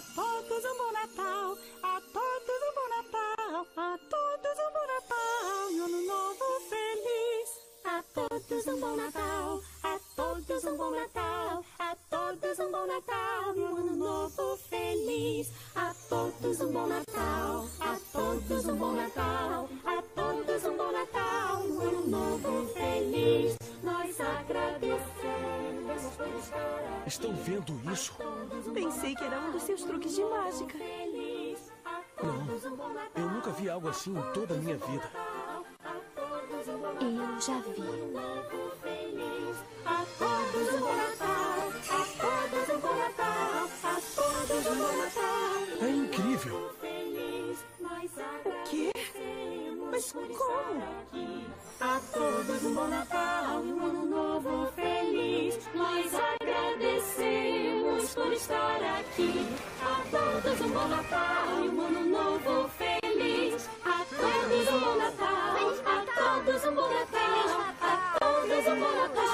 A todos um bom Natal, a todos um bom Natal, a todos um bom Natal e ano novo feliz. A todos um bom Natal, a todos um bom Natal, a todos um bom Natal e um ano novo feliz. A todos um bom Natal, a todos um bom Natal, a todos um bom Natal e um ano novo Estão vendo isso? Pensei que era um dos seus truques de mágica. Não. Eu nunca vi algo assim em toda a minha vida. Eu já vi. A todos um bom Natal, a todos um bom Natal, a todos um bom Natal. É incrível. Nós quê? Mas como? A todos um bom Natal estar aqui. A todos um bom Natal e um ano novo feliz. A todos um bom Natal, a todos um bom Natal, a todos um bom Natal.